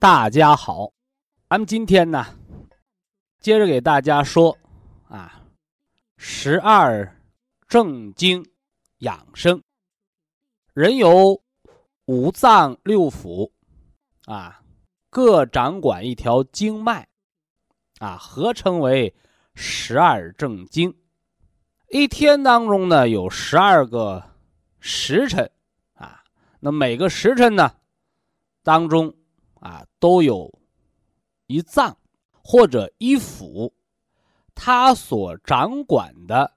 大家好。咱们今天呢，接着给大家说啊，十二正经养生。人有五脏六腑。啊，各掌管一条经脉，啊，合称为十二正经。一天当中呢，有十二个时辰，啊，那每个时辰呢，当中啊，都有一脏或者一腑，它所掌管的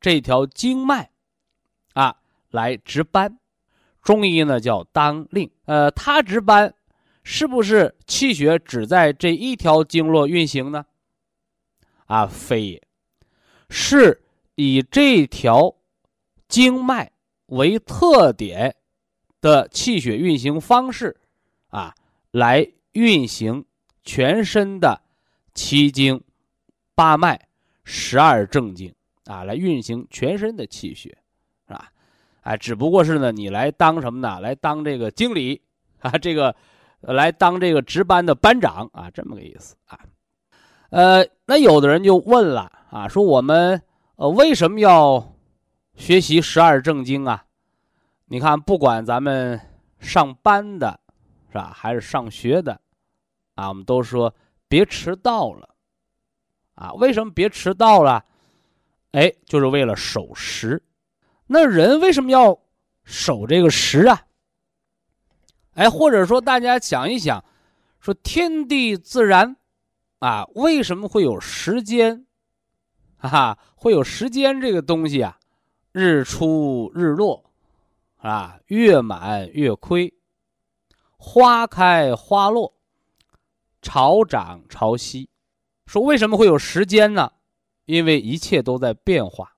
这条经脉，啊，来值班。中医呢叫当令，呃，它值班。是不是气血只在这一条经络运行呢？啊，非也，是以这条经脉为特点的气血运行方式啊，来运行全身的七经八脉、十二正经啊，来运行全身的气血，是吧？哎，只不过是呢，你来当什么呢？来当这个经理啊，这个。来当这个值班的班长啊，这么个意思啊。呃，那有的人就问了啊，说我们呃为什么要学习十二正经啊？你看，不管咱们上班的，是吧，还是上学的，啊，我们都说别迟到了，啊，为什么别迟到了？哎，就是为了守时。那人为什么要守这个时啊？哎，或者说，大家想一想，说天地自然，啊，为什么会有时间？哈哈，会有时间这个东西啊，日出日落，啊，月满月亏，花开花落，潮涨潮汐。说为什么会有时间呢？因为一切都在变化。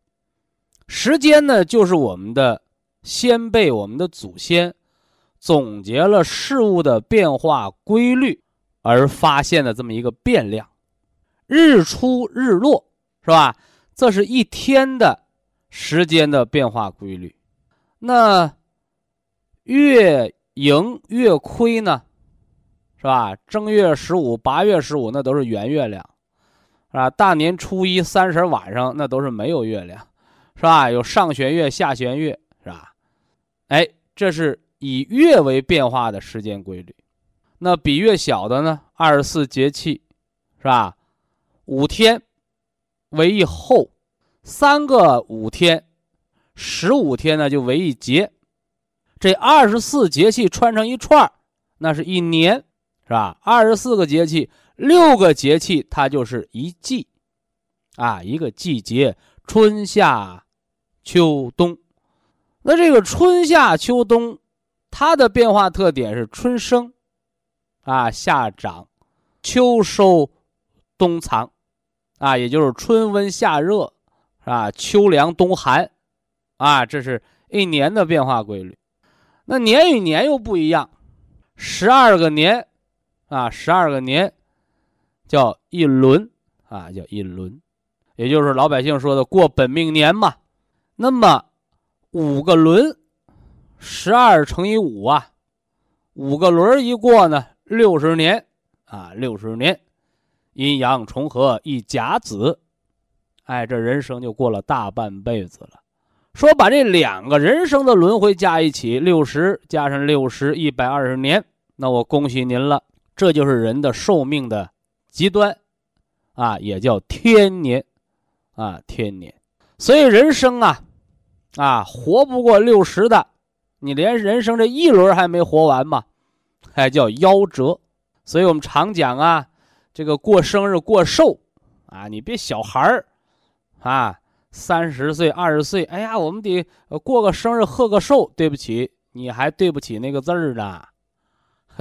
时间呢，就是我们的先辈，我们的祖先。总结了事物的变化规律，而发现的这么一个变量，日出日落是吧？这是一天的时间的变化规律。那月盈月亏呢？是吧？正月十五、八月十五那都是圆月亮，是吧？大年初一、三十晚上那都是没有月亮，是吧？有上弦月、下弦月，是吧？哎，这是。以月为变化的时间规律，那比月小的呢？二十四节气，是吧？五天为一候，三个五天，十五天呢就为一节。这二十四节气串成一串那是一年，是吧？二十四个节气，六个节气，它就是一季，啊，一个季节，春夏秋冬。那这个春夏秋冬。它的变化特点是春生，啊夏长，秋收，冬藏，啊也就是春温夏热，是吧？秋凉冬寒，啊这是一年的变化规律。那年与年又不一样，十二个年，啊十二个年，叫一轮，啊叫一轮，也就是老百姓说的过本命年嘛。那么五个轮。十二乘以五啊，五个轮一过呢，六十年啊，六十年，阴阳重合一甲子，哎，这人生就过了大半辈子了。说把这两个人生的轮回加一起，六十加上六十，一百二十年，那我恭喜您了，这就是人的寿命的极端，啊，也叫天年，啊，天年。所以人生啊，啊，活不过六十的，你连人生这一轮还没活完嘛，还叫夭折。所以我们常讲啊，这个过生日过寿，啊，你别小孩儿，啊，三十岁二十岁，哎呀，我们得过个生日贺个寿。对不起，你还对不起那个字儿呢，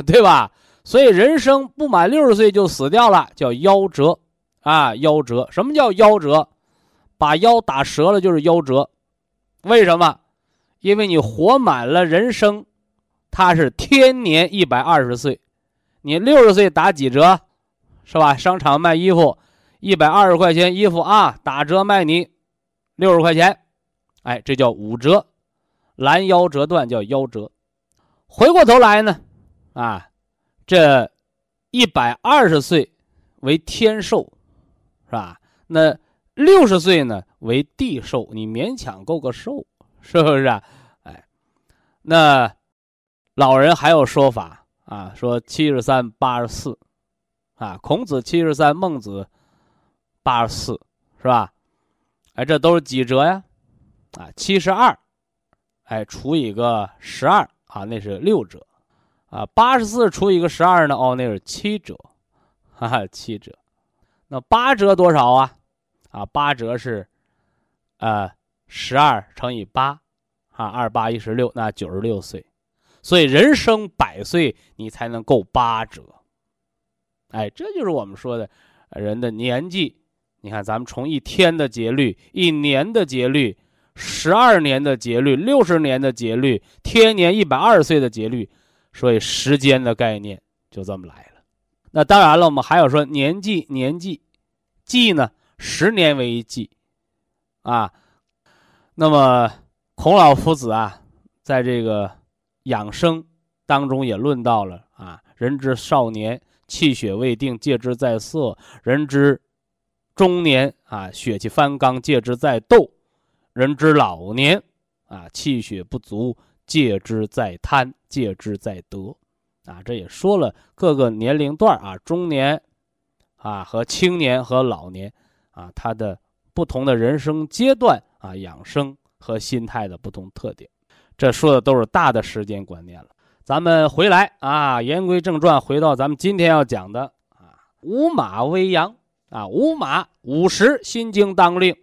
对吧？所以人生不满六十岁就死掉了，叫夭折，啊，夭折。什么叫夭折？把腰打折了就是夭折。为什么？因为你活满了人生，它是天年一百二十岁，你六十岁打几折？是吧？商场卖衣服，一百二十块钱衣服啊，打折卖你六十块钱，哎，这叫五折，拦腰折断叫夭折。回过头来呢，啊。这一百二十岁为天寿，是吧？那六十岁呢为地寿，你勉强够个寿，是不是啊？哎，那老人还有说法啊，说七十三八十四，啊，孔子七十三，孟子八十四，是吧？哎，这都是几折呀？啊，七十二，哎，除以个十二啊，那是六折。啊，八十四除以个十二呢？哦，那是七折，哈哈，七折。那八折多少啊？啊，八折是，呃，十二乘以八，啊，二八一十六，那九十六岁。所以人生百岁，你才能够八折。哎，这就是我们说的人的年纪。你看，咱们从一天的节律、一年的节律、十二年的节律、六十年的节律、天年一百二十岁的节律。所以时间的概念就这么来了。那当然了，我们还有说年纪，年纪，纪呢？十年为一纪，啊。那么孔老夫子啊，在这个养生当中也论到了啊：人之少年，气血未定，戒之在色；人之中年啊，血气方刚，戒之在斗；人之老年啊，气血不足。戒之在贪，戒之在得，啊，这也说了各个年龄段啊，中年，啊和青年和老年，啊，他的不同的人生阶段啊，养生和心态的不同特点，这说的都是大的时间观念了。咱们回来啊，言归正传，回到咱们今天要讲的啊，五马为阳啊，午马午时心经当令，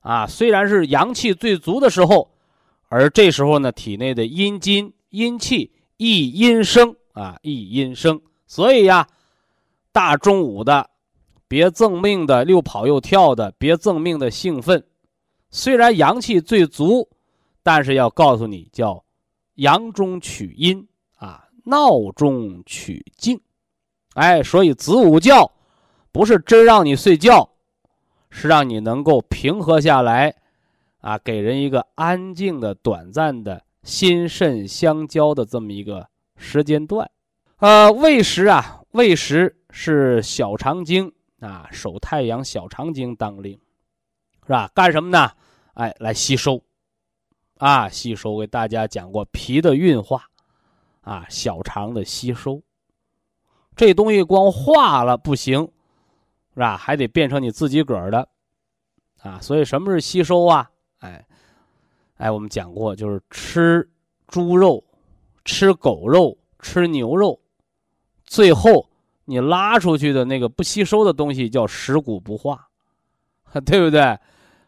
啊，虽然是阳气最足的时候。而这时候呢，体内的阴精、阴气易阴生啊，易阴生。所以呀，大中午的，别赠命的，又跑又跳的，别赠命的兴奋。虽然阳气最足，但是要告诉你，叫阳中取阴啊，闹中取静。哎，所以子午觉不是真让你睡觉，是让你能够平和下来。啊，给人一个安静的、短暂的心肾相交的这么一个时间段。呃，胃时啊，胃时是小肠经啊，手太阳小肠经当令，是吧？干什么呢？哎，来吸收，啊，吸收。给大家讲过脾的运化，啊，小肠的吸收。这东西光化了不行，是吧？还得变成你自己个儿的，啊。所以什么是吸收啊？哎，哎，我们讲过，就是吃猪肉、吃狗肉、吃牛肉，最后你拉出去的那个不吸收的东西叫食骨不化，对不对？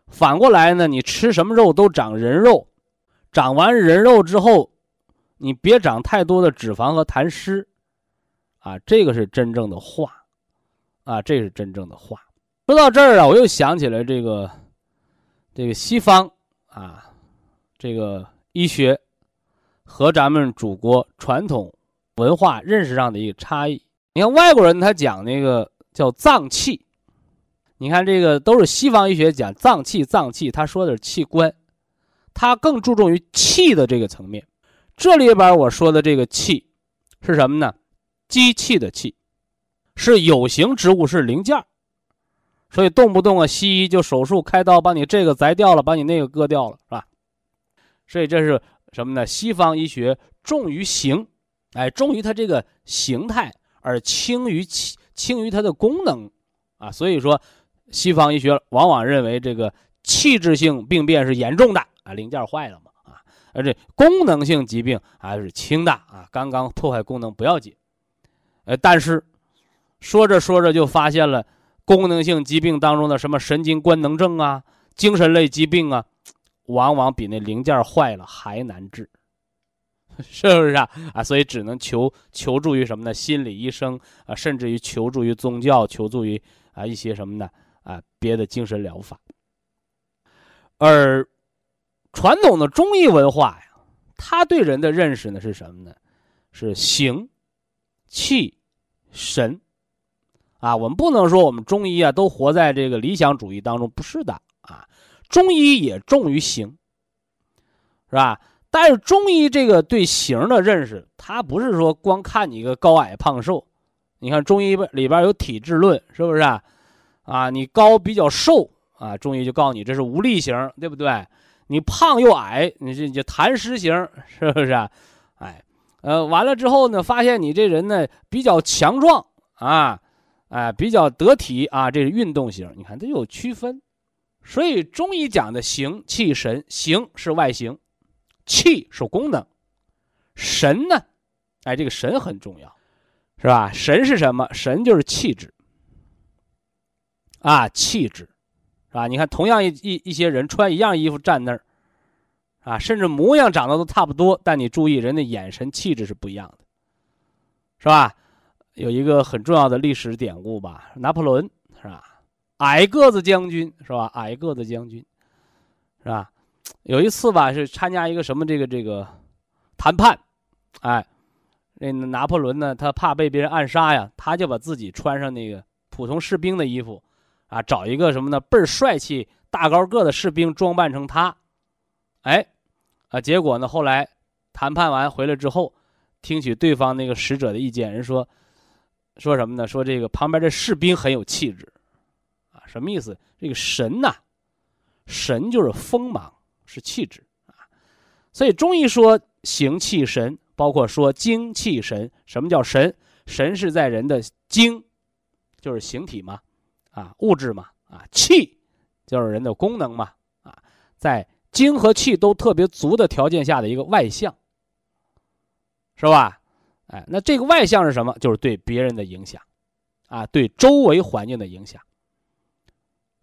反过来呢，你吃什么肉都长人肉，长完人肉之后，你别长太多的脂肪和痰湿，啊，这个是真正的化，啊，这是真正的化。说到这儿啊，我又想起来这个。这个西方啊，这个医学和咱们祖国传统文化认识上的一个差异。你看外国人他讲那个叫脏器，你看这个都是西方医学讲脏器，脏器他说的是器官，他更注重于气的这个层面。这里边我说的这个气是什么呢？机器的气，是有形植物，是零件所以动不动啊，西医就手术开刀，把你这个摘掉了，把你那个割掉了，是吧？所以这是什么呢？西方医学重于形，哎，重于它这个形态，而轻于气轻于它的功能啊。所以说，西方医学往往认为这个器质性病变是严重的啊，零件坏了嘛啊，而这功能性疾病还是轻的啊，刚刚破坏功能不要紧。呃，但是说着说着就发现了功能性疾病当中的什么神经官能症啊、精神类疾病啊，往往比那零件坏了还难治。是不是啊？啊，所以只能求求助于什么呢？心理医生啊，甚至于求助于宗教，求助于啊一些什么呢？啊，别的精神疗法。而传统的中医文化呀，他对人的认识呢是什么呢？是形、气、神。啊，我们不能说我们中医啊都活在这个理想主义当中，不是的啊。中医也重于形，是吧？但是中医这个对形的认识，它不是说光看你一个高矮胖瘦。你看中医里边有体质论，是不是啊？啊，你高比较瘦啊，中医就告诉你这是无力型，对不对？你胖又矮，你这就痰湿型，是不是？啊哎，呃，完了之后呢，发现你这人呢比较强壮啊，哎，比较得体啊，这是运动型。你看这有区分，所以中医讲的形气神，形是外形。气是功能，神呢？哎，这个神很重要，是吧？神是什么？神就是气质啊，气质，是吧？你看，同样一一一些人穿一样衣服站那儿，啊，甚至模样长得都差不多，但你注意，人的眼神气质是不一样的，是吧？有一个很重要的历史典故吧，拿破仑是吧？矮个子将军是吧？矮个子将军，是吧？有一次吧，是参加一个什么这个这个谈判，哎，那拿破仑呢，他怕被别人暗杀呀，他就把自己穿上那个普通士兵的衣服，啊，找一个什么呢，倍儿帅气、大高个的士兵装扮成他，哎，啊，结果呢，后来谈判完回来之后，听取对方那个使者的意见，人说说什么呢？说这个旁边这士兵很有气质，啊，什么意思？这个神呐，神就是锋芒。是气质啊，所以中医说形气神，包括说精气神。什么叫神？神是在人的精，就是形体嘛，啊，物质嘛，啊，气就是人的功能嘛，啊，在精和气都特别足的条件下的一个外向，是吧？哎，那这个外向是什么？就是对别人的影响，啊，对周围环境的影响，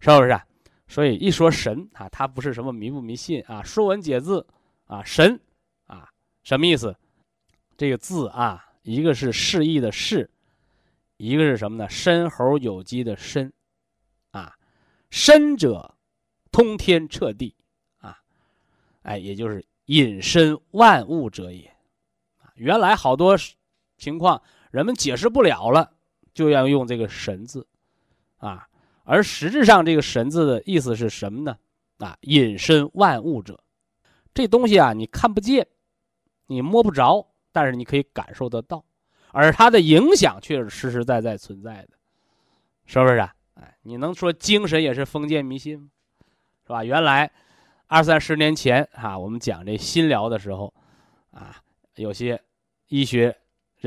是不是？所以一说神啊，它不是什么迷不迷信啊，《说文解字》啊，神啊，什么意思？这个字啊，一个是示意的示，一个是什么呢？申猴有机的申，啊，申者通天彻地啊，哎，也就是隐身万物者也。原来好多情况人们解释不了了，就要用这个神字啊。而实质上，这个“神”字的意思是什么呢？啊，隐身万物者，这东西啊，你看不见，你摸不着，但是你可以感受得到，而它的影响却是实实在在存在的，是不是啊？哎，你能说精神也是封建迷信吗？是吧？原来二三十年前啊，我们讲这心疗的时候，啊，有些医学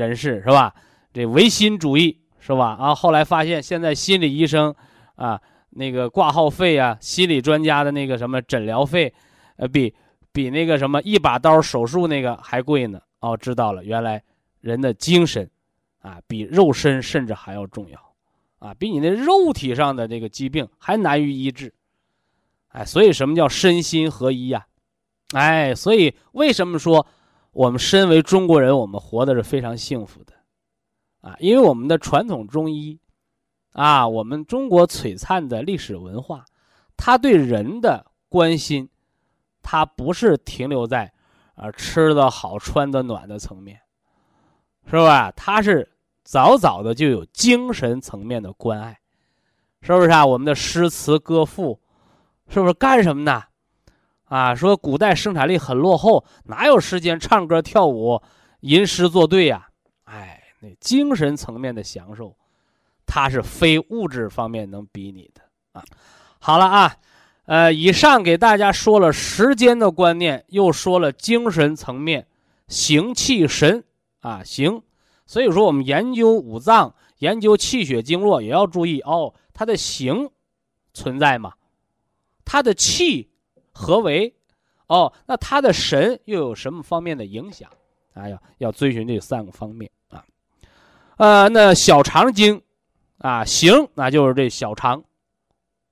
人士是吧？这唯心主义是吧？啊，后来发现现在心理医生。啊，那个挂号费啊，心理专家的那个什么诊疗费，呃，比比那个什么一把刀手术那个还贵呢。哦，知道了，原来人的精神，啊，比肉身甚至还要重要，啊，比你那肉体上的这个疾病还难于医治。哎，所以什么叫身心合一呀？哎，所以为什么说我们身为中国人，我们活的是非常幸福的，啊，因为我们的传统中医。啊，我们中国璀璨的历史文化，他对人的关心，他不是停留在，啊吃的好、穿的暖的层面，是吧？他是早早的就有精神层面的关爱，是不是啊？我们的诗词歌赋，是不是干什么呢？啊，说古代生产力很落后，哪有时间唱歌跳舞、吟诗作对呀？哎，那精神层面的享受。它是非物质方面能比拟的啊！好了啊，呃，以上给大家说了时间的观念，又说了精神层面，形气神啊，形。所以说，我们研究五脏、研究气血经络也要注意哦，它的形存在吗？它的气何为？哦，那它的神又有什么方面的影响？啊，要要遵循这三个方面啊。呃，那小肠经啊，行那就是这小肠，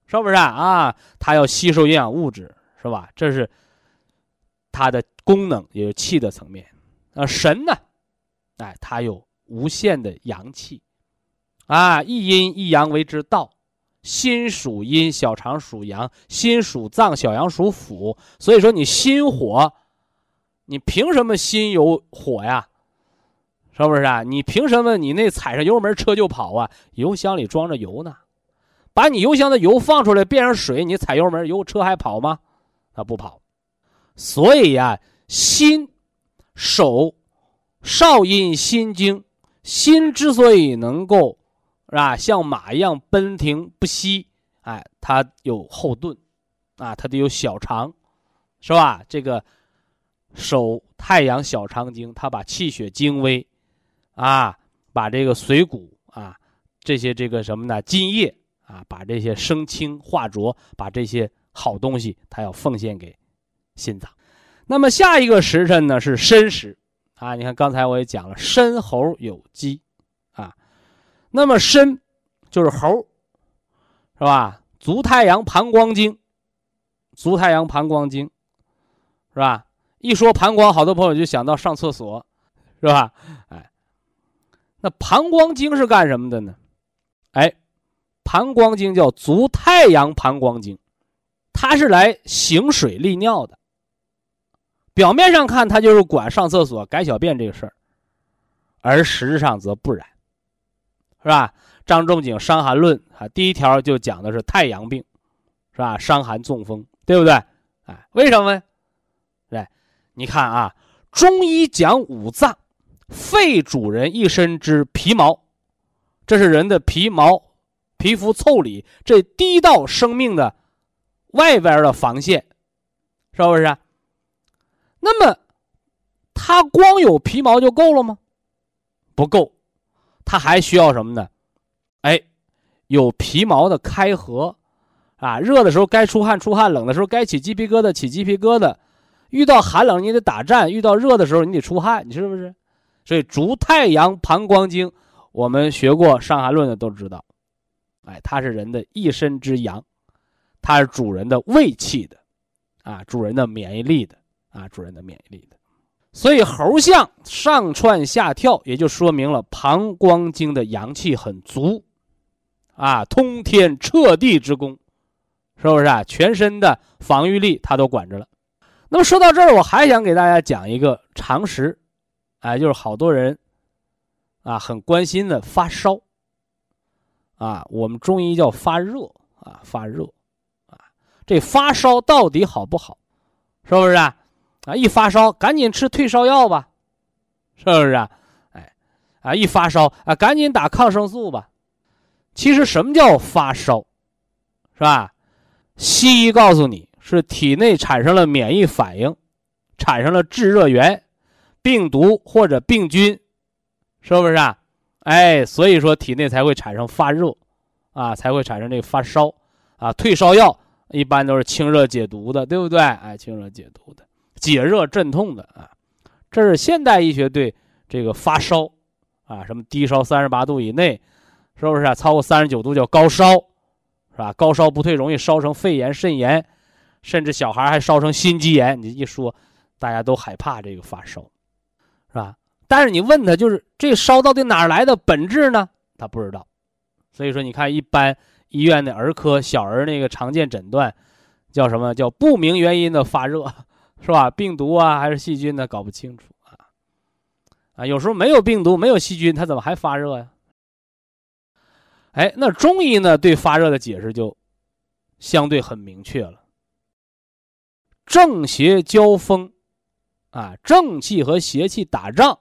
是不是啊？啊，它要吸收营养物质，是吧？这是它的功能，也是气的层面。啊，神呢？哎，它有无限的阳气，啊，一阴一阳为之道。心属阴，小肠属阳；心属脏，小阳属腑。所以说，你心火，你凭什么心有火呀？是不是啊？你凭什么你那踩上油门车就跑啊？油箱里装着油呢，把你油箱的油放出来变成水，你踩油门油车还跑吗？它不跑。所以呀，心手少阴心经，心之所以能够。是吧？像马一样奔停不息，哎，它有后盾，啊，它得有小肠，是吧？这个手太阳小肠经，它把气血精微，啊，把这个髓骨啊，这些这个什么呢？津液啊，把这些生清化浊，把这些好东西，它要奉献给心脏。那么下一个时辰呢是申时，啊，你看刚才我也讲了，申猴有鸡。那么申，就是猴，是吧？足太阳膀胱经，足太阳膀胱经，是吧？一说膀胱，好多朋友就想到上厕所，是吧？哎，那膀胱经是干什么的呢？哎，膀胱经叫足太阳膀胱经，它是来行水利尿的。表面上看，它就是管上厕所、改小便这个事儿，而实质上则不然。是吧？张仲景《伤寒论》啊，第一条就讲的是太阳病，是吧？伤寒中风，对不对？哎，为什么呢？来，你看啊，中医讲五脏，肺主人一身之皮毛，这是人的皮毛、皮肤腠理这第一道生命的外边的防线，是不是？那么，它光有皮毛就够了吗？不够。它还需要什么呢？哎，有皮毛的开合，啊，热的时候该出汗出汗，冷的时候该起鸡皮疙瘩起鸡皮疙瘩，遇到寒冷你得打战，遇到热的时候你得出汗，你是不是？所以足太阳膀胱经，我们学过《伤寒论》的都知道，哎，它是人的一身之阳，它是主人的胃气的，啊，主人的免疫力的，啊，主人的免疫力的。所以猴象上窜下跳，也就说明了膀胱经的阳气很足，啊，通天彻地之功，是不是啊？全身的防御力它都管着了。那么说到这儿，我还想给大家讲一个常识，哎，就是好多人啊很关心的发烧，啊，我们中医叫发热啊，发热啊，这发烧到底好不好？是不是啊？啊，一发烧赶紧吃退烧药吧，是不是啊？哎，啊，一发烧啊，赶紧打抗生素吧。其实什么叫发烧，是吧？西医告诉你是体内产生了免疫反应，产生了致热源，病毒或者病菌，是不是啊？哎，所以说体内才会产生发热，啊，才会产生这个发烧，啊，退烧药一般都是清热解毒的，对不对？哎，清热解毒的。解热镇痛的啊，这是现代医学对这个发烧啊，什么低烧三十八度以内，是不是啊？超过三十九度叫高烧，是吧？高烧不退，容易烧成肺炎、肾炎，甚至小孩还烧成心肌炎。你一说，大家都害怕这个发烧，是吧？但是你问他，就是这烧到底哪来的本质呢？他不知道。所以说，你看一般医院的儿科小儿那个常见诊断，叫什么叫不明原因的发热。是吧？病毒啊，还是细菌呢？搞不清楚啊！啊，有时候没有病毒，没有细菌，它怎么还发热呀？哎，那中医呢？对发热的解释就相对很明确了。正邪交锋，啊，正气和邪气打仗，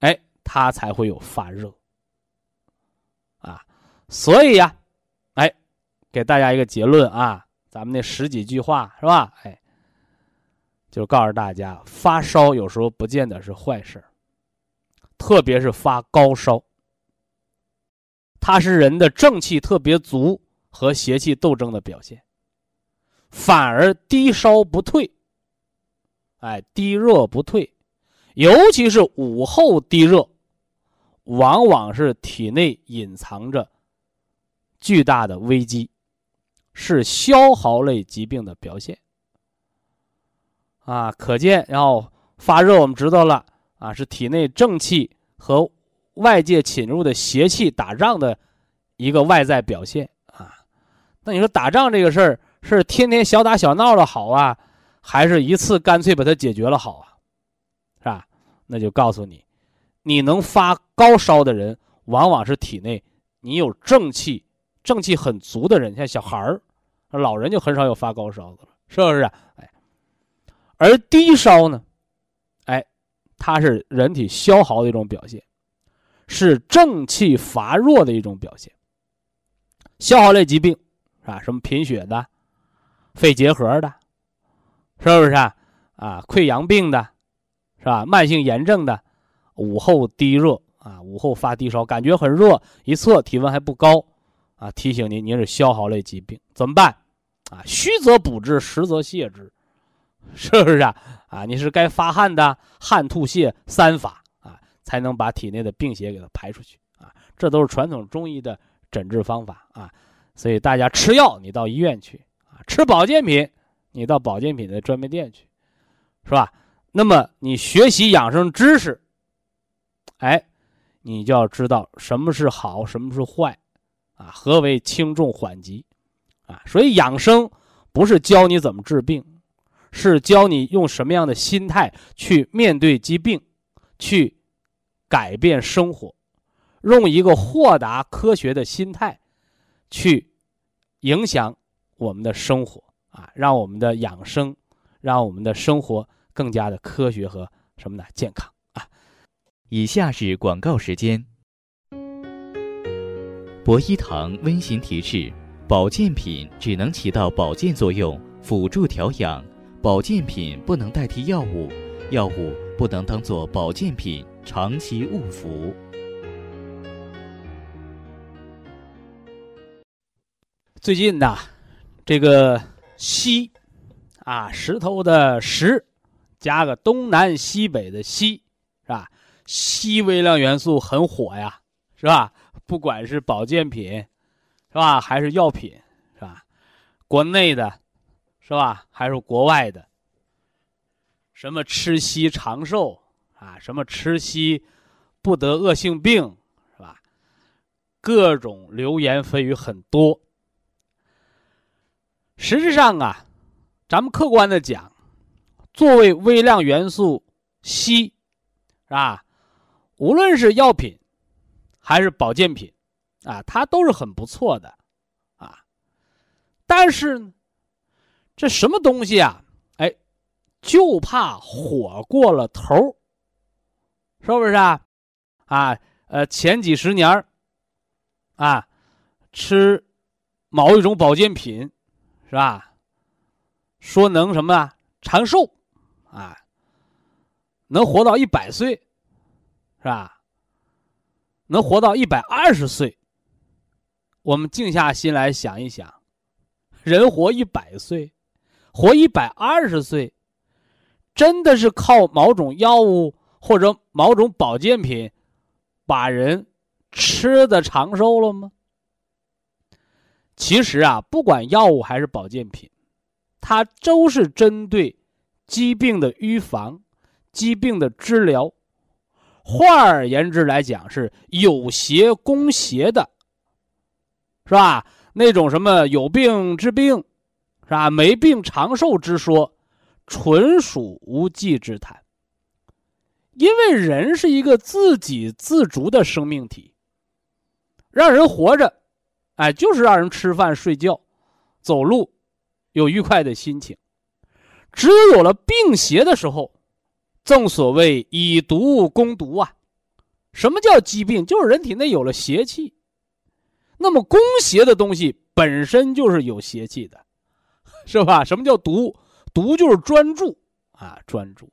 哎，它才会有发热。啊，所以呀，哎，给大家一个结论啊，咱们那十几句话是吧？哎。就告诉大家，发烧有时候不见得是坏事特别是发高烧，它是人的正气特别足和邪气斗争的表现。反而低烧不退，哎，低热不退，尤其是午后低热，往往是体内隐藏着巨大的危机，是消耗类疾病的表现。啊，可见，然后发热，我们知道了啊，是体内正气和外界侵入的邪气打仗的一个外在表现啊。那你说打仗这个事儿？是天天小打小闹的好啊，还是一次干脆把它解决了好啊？是吧？那就告诉你，你能发高烧的人，往往是体内你有正气，正气很足的人，像小孩儿、老人就很少有发高烧的了，是不是？哎，而低烧呢，哎，它是人体消耗的一种表现，是正气乏弱的一种表现。消耗类疾病是吧？什么贫血的？肺结核的，是不是啊？啊，溃疡病的，是吧？慢性炎症的，午后低热啊，午后发低烧，感觉很热，一测体温还不高，啊，提醒您，您是消耗类疾病，怎么办？啊，虚则补之，实则泻之，是不是啊？啊，你是该发汗的，汗吐泻三法啊，才能把体内的病邪给它排出去啊，这都是传统中医的诊治方法啊，所以大家吃药，你到医院去啊。吃保健品，你到保健品的专卖店去，是吧？那么你学习养生知识，哎，你就要知道什么是好，什么是坏，啊，何为轻重缓急，啊，所以养生不是教你怎么治病，是教你用什么样的心态去面对疾病，去改变生活，用一个豁达科学的心态去影响。我们的生活啊，让我们的养生，让我们的生活更加的科学和什么呢？健康啊！以下是广告时间。博一堂温馨提示：保健品只能起到保健作用，辅助调养；保健品不能代替药物，药物不能当做保健品长期误服。最近呐。这个西，啊，石头的石，加个东南西北的西，是吧？硒微量元素很火呀，是吧？不管是保健品，是吧？还是药品，是吧？国内的，是吧？还是国外的？什么吃硒长寿啊？什么吃硒不得恶性病，是吧？各种流言蜚语很多。实质上啊，咱们客观的讲，作为微量元素硒，是吧？无论是药品还是保健品，啊，它都是很不错的，啊。但是，这什么东西啊？哎，就怕火过了头是不是啊？啊，呃，前几十年啊，吃某一种保健品。是吧？说能什么啊？长寿，啊，能活到一百岁，是吧？能活到一百二十岁。我们静下心来想一想，人活一百岁，活一百二十岁，真的是靠某种药物或者某种保健品把人吃的长寿了吗？其实啊，不管药物还是保健品，它都是针对疾病的预防、疾病的治疗。换而言之来讲，是有邪攻邪的，是吧？那种什么有病治病，是吧？没病长寿之说，纯属无稽之谈。因为人是一个自给自足的生命体，让人活着。哎，就是让人吃饭、睡觉、走路，有愉快的心情。只有有了病邪的时候，正所谓以毒攻毒啊。什么叫疾病？就是人体内有了邪气。那么攻邪的东西本身就是有邪气的，是吧？什么叫毒？毒就是专注啊，专注。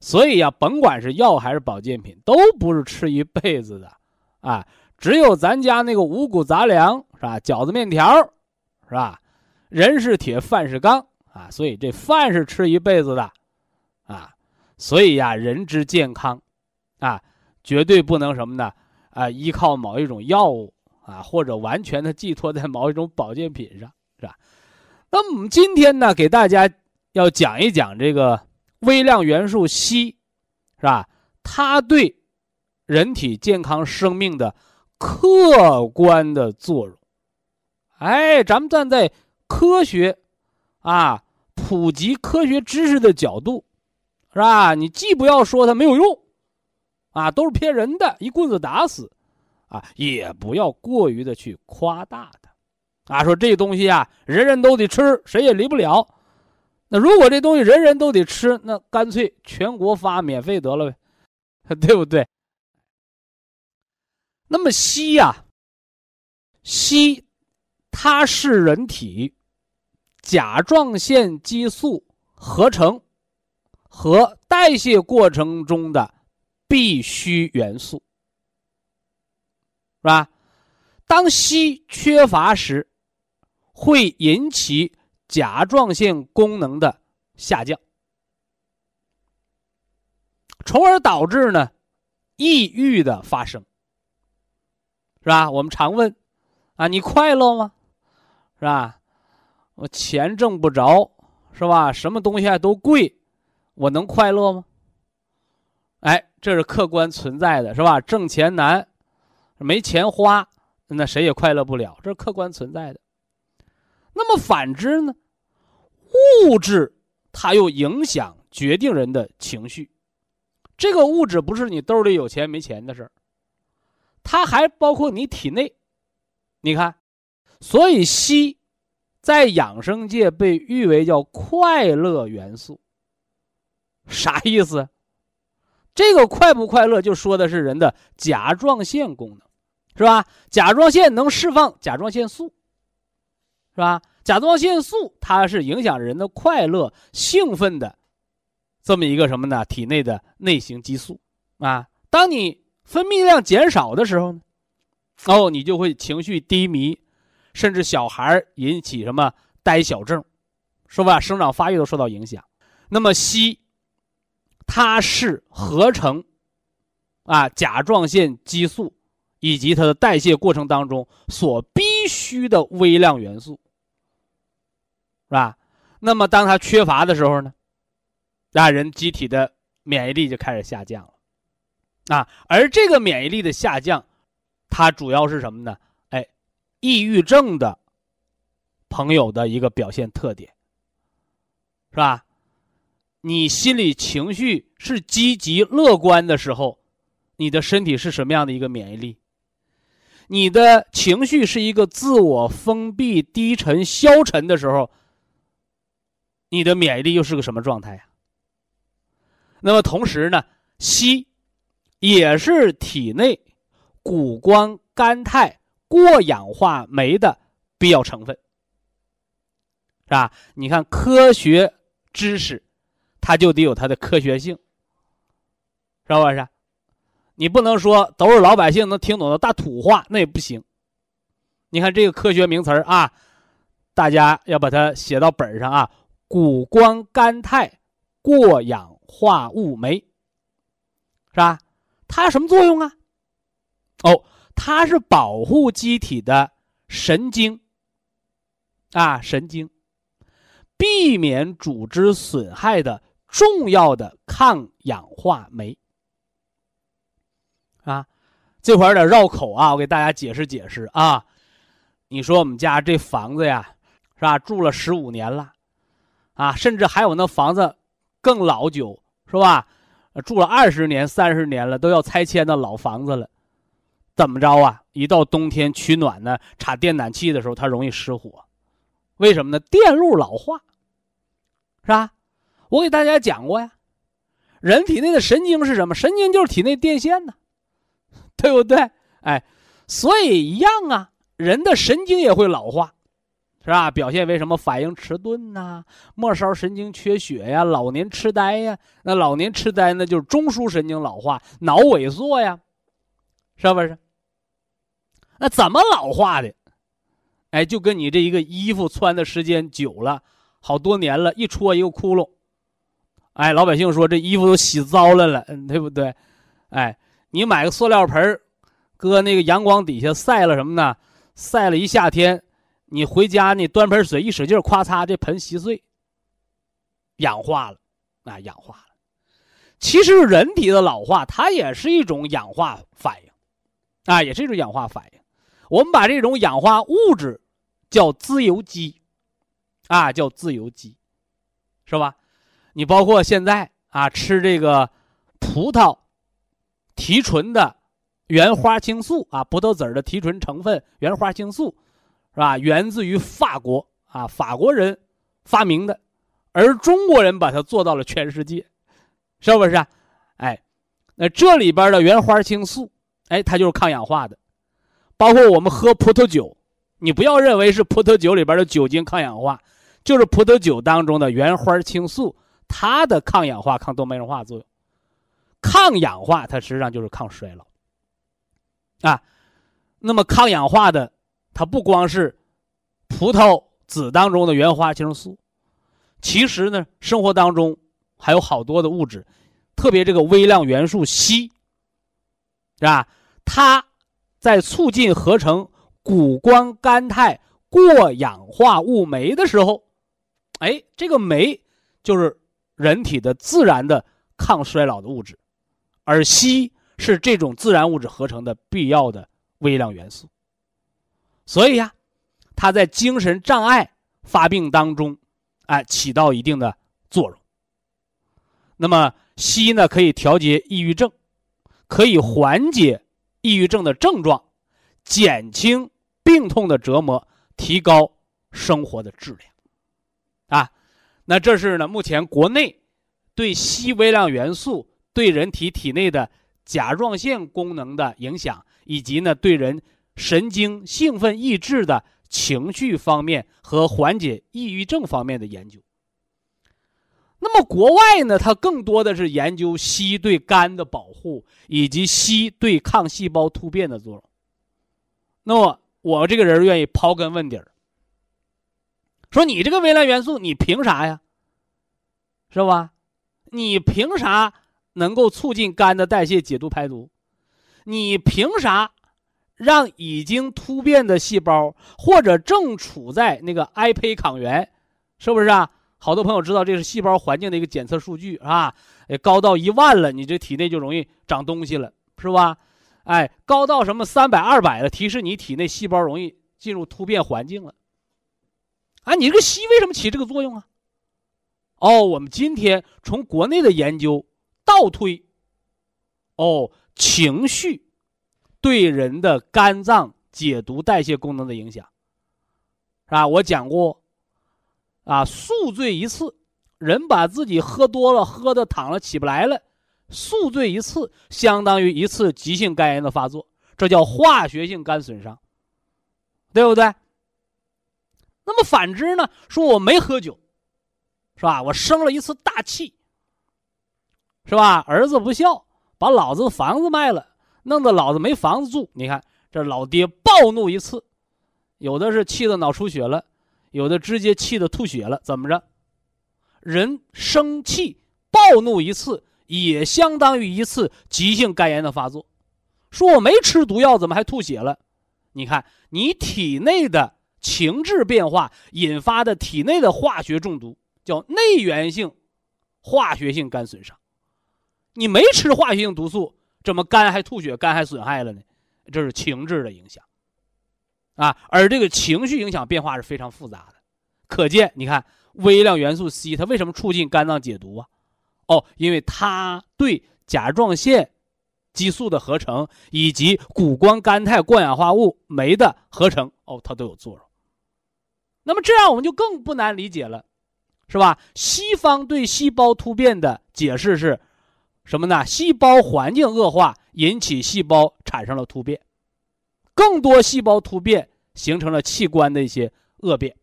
所以呀，甭管是药还是保健品，都不是吃一辈子的，啊。只有咱家那个五谷杂粮是吧？饺子面条是吧？人是铁，饭是钢啊，所以这饭是吃一辈子的啊。所以呀，人之健康啊，绝对不能什么呢？啊，依靠某一种药物啊，或者完全的寄托在某一种保健品上，是吧？那么我们今天呢，给大家要讲一讲这个微量元素硒，是吧？它对人体健康生命的客观的作用。哎，咱们站在科学啊，普及科学知识的角度，是吧？你既不要说它没有用。啊，都是骗人的，一棍子打死，啊，也不要过于的去夸大它，啊，说这东西啊，人人都得吃，谁也离不了。那如果这东西人人都得吃，那干脆全国发免费得了呗，对不对？那么硒呀，硒，它是人体甲状腺激素合成和代谢过程中的。必需元素，是吧？当硒缺乏时，会引起甲状腺功能的下降，从而导致呢抑郁的发生，是吧？我们常问啊，你快乐吗？是吧？我钱挣不着，是吧？什么东西都贵，我能快乐吗？哎，这是客观存在的，是吧？挣钱难，没钱花，那谁也快乐不了，这是客观存在的。那么反之呢？物质它又影响决定人的情绪。这个物质不是你兜里有钱没钱的事儿，它还包括你体内。你看，所以硒在养生界被誉为叫快乐元素，啥意思？这个快不快乐，就说的是人的甲状腺功能，是吧？甲状腺能释放甲状腺素，是吧？甲状腺素它是影响人的快乐、兴奋的，这么一个什么呢？体内的内型激素啊。当你分泌量减少的时候呢，哦，你就会情绪低迷，甚至小孩引起什么呆小症，是吧？生长发育都受到影响。那么硒。它是合成，啊，甲状腺激素以及它的代谢过程当中所必须的微量元素，是吧？那么当它缺乏的时候呢，那人机体的免疫力就开始下降了，啊，而这个免疫力的下降，它主要是什么呢？哎，抑郁症的朋友的一个表现特点，是吧？你心理情绪是积极乐观的时候，你的身体是什么样的一个免疫力？你的情绪是一个自我封闭、低沉、消沉的时候，你的免疫力又是个什么状态呀？那么同时呢，硒也是体内谷胱甘肽过氧化酶的必要成分，是吧？你看科学知识。它就得有它的科学性，是不是？你不能说都是老百姓能听懂的大土话，那也不行。你看这个科学名词啊，大家要把它写到本上啊。谷胱甘肽过氧化物酶，是吧？它什么作用啊？哦，它是保护机体的神经啊，神经，避免组织损害的。重要的抗氧化酶啊，这块有点绕口啊，我给大家解释解释啊。你说我们家这房子呀，是吧？住了十五年了，啊，甚至还有那房子更老旧，是吧？住了二十年、三十年了，都要拆迁的老房子了，怎么着啊？一到冬天取暖呢，插电暖气的时候，它容易失火，为什么呢？电路老化，是吧？我给大家讲过呀，人体内的神经是什么？神经就是体内电线呢，对不对？哎，所以一样啊，人的神经也会老化，是吧？表现为什么反应迟钝呐？末梢神经缺血呀，老年痴呆呀。那老年痴呆那就是中枢神经老化，脑萎缩呀，是不是？那怎么老化的？哎，就跟你这一个衣服穿的时间久了，好多年了，一戳一个窟窿。哎，老百姓说这衣服都洗糟了了，对不对？哎，你买个塑料盆搁那个阳光底下晒了什么呢？晒了一夏天，你回家你端盆水一使劲，咵嚓，这盆稀碎，氧化了，啊，氧化了。其实人体的老化，它也是一种氧化反应，啊，也是一种氧化反应。我们把这种氧化物质。叫自由基，啊，叫自由基，是吧？你包括现在啊，吃这个葡萄提纯的原花青素啊，葡萄籽的提纯成分原花青素，是吧？源自于法国啊，法国人发明的，而中国人把它做到了全世界，是不是？啊哎，那这里边的原花青素，哎，它就是抗氧化的，包括我们喝葡萄酒。你不要认为是葡萄酒里边的酒精抗氧化，就是葡萄酒当中的原花青素，它的抗氧化、抗动脉硬化作用。抗氧化它实际上就是抗衰老。啊，那么抗氧化的，它不光是葡萄籽当中的原花青素，其实呢，生活当中还有好多的物质，特别这个微量元素硒，是吧？它在促进合成。谷胱甘肽过氧化物酶的时候，哎，这个酶就是人体的自然的抗衰老的物质，而硒是这种自然物质合成的必要的微量元素。所以呀，它在精神障碍发病当中，哎，起到一定的作用。那么，硒呢，可以调节抑郁症，可以缓解抑郁症的症状，减轻。病痛的折磨，提高生活的质量，啊，那这是呢？目前国内对硒微量元素对人体体内的甲状腺功能的影响，以及呢对人神经兴奋抑制的情绪方面和缓解抑郁症方面的研究。那么国外呢，它更多的是研究硒对肝的保护，以及硒对抗细胞突变的作用。那么。我这个人愿意刨根问底儿，说你这个微量元素，你凭啥呀？是吧？你凭啥能够促进肝的代谢、解毒、排毒？你凭啥让已经突变的细胞或者正处在那个癌胚抗原，是不是啊？好多朋友知道这是细胞环境的一个检测数据啊，高到一万了，你这体内就容易长东西了，是吧？哎，高到什么三百、二百的，提示你体内细胞容易进入突变环境了。啊，你这个硒为什么起这个作用啊？哦，我们今天从国内的研究倒推，哦，情绪对人的肝脏解毒代谢功能的影响，是吧？我讲过，啊，宿醉一次，人把自己喝多了，喝的躺了起不来了。宿醉一次相当于一次急性肝炎的发作，这叫化学性肝损伤，对不对？那么反之呢？说我没喝酒，是吧？我生了一次大气，是吧？儿子不孝，把老子房子卖了，弄得老子没房子住。你看这老爹暴怒一次，有的是气得脑出血了，有的直接气得吐血了。怎么着？人生气暴怒一次。也相当于一次急性肝炎的发作。说我没吃毒药，怎么还吐血了？你看，你体内的情志变化引发的体内的化学中毒，叫内源性化学性肝损伤。你没吃化学性毒素，怎么肝还吐血，肝还损害了呢？这是情志的影响啊。而这个情绪影响变化是非常复杂的。可见，你看微量元素 C，它为什么促进肝脏解毒啊？哦，因为它对甲状腺激素的合成以及谷胱甘肽过氧化物酶的合成，哦，它都有作用。那么这样我们就更不难理解了，是吧？西方对细胞突变的解释是什么呢？细胞环境恶化引起细胞产生了突变，更多细胞突变形成了器官的一些恶变。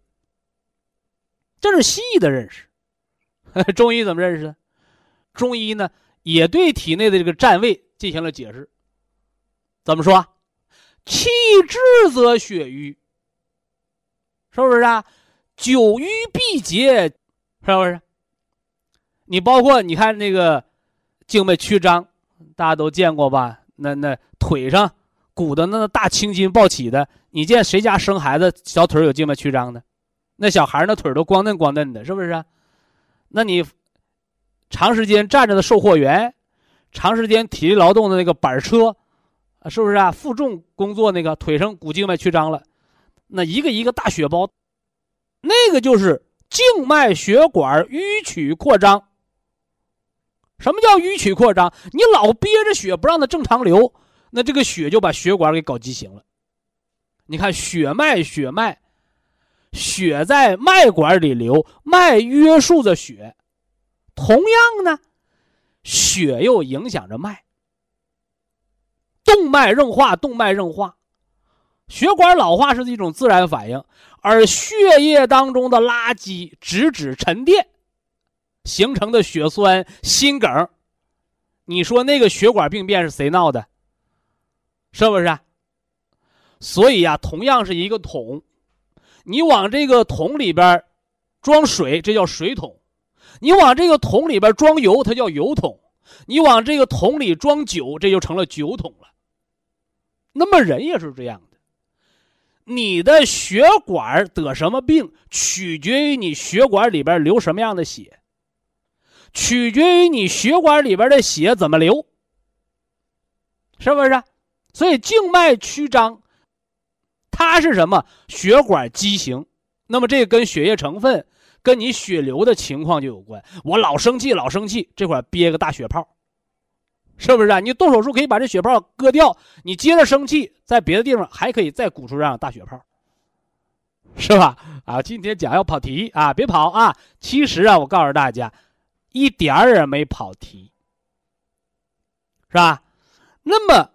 这是西医的认识，中医怎么认识的？中医呢，也对体内的这个占位进行了解释。怎么说？气滞则血瘀，是不是啊？久瘀必结，是不是？你包括你看那个静脉曲张，大家都见过吧？那那腿上鼓的那大青筋暴起的，你见谁家生孩子小腿有静脉曲张的？那小孩那腿都光嫩光嫩的，是不是？那你长时间站着的售货员，长时间体力劳动的那个板车，是不是啊？负重工作那个腿上骨静脉曲张了，那一个一个大血包，那个就是静脉血管淤曲扩张。什么叫淤曲扩张？你老憋着血不让它正常流，那这个血就把血管给搞畸形了。你看血脉，血脉，血在脉管里流，脉约束着血。同样呢，血又影响着脉。动脉硬化，动脉硬化，血管老化是一种自然反应，而血液当中的垃圾、脂质沉淀。形成的血栓、心梗，你说那个血管病变是谁闹的？是不是？所以呀，同样是一个桶，你往这个桶里边装水，这叫水桶；你往这个桶里边装油，它叫油桶；你往这个桶里装酒，这就成了酒桶了。那么人也是这样的，你的血管得什么病，取决于你血管里边流什么样的血。取决于你血管里边的血怎么流，是不是？所以静脉曲张，它是什么？血管畸形。那么这跟血液成分、跟你血流的情况就有关。我老生气，老生气，这块憋个大血泡，是不是啊？你动手术可以把这血泡割掉，你接着生气，在别的地方还可以再鼓出这样大血泡，是吧？啊，今天讲要跑题啊，别跑啊！其实啊，我告诉大家。一点儿也没跑题，是吧？那么，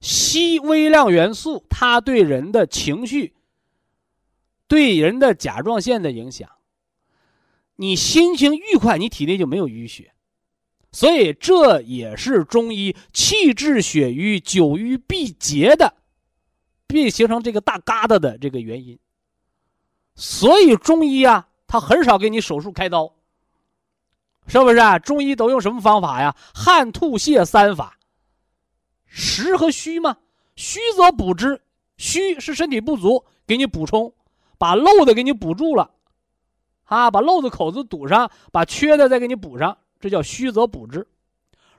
硒微量元素它对人的情绪、对人的甲状腺的影响，你心情愉快，你体内就没有淤血，所以这也是中医气滞血瘀、久瘀必结的，必形成这个大疙瘩的这个原因。所以中医啊，他很少给你手术开刀。是不是啊？中医都用什么方法呀？汗、吐、泻三法。实和虚嘛，虚则补之，虚是身体不足，给你补充，把漏的给你补住了，啊，把漏的口子堵上，把缺的再给你补上，这叫虚则补之。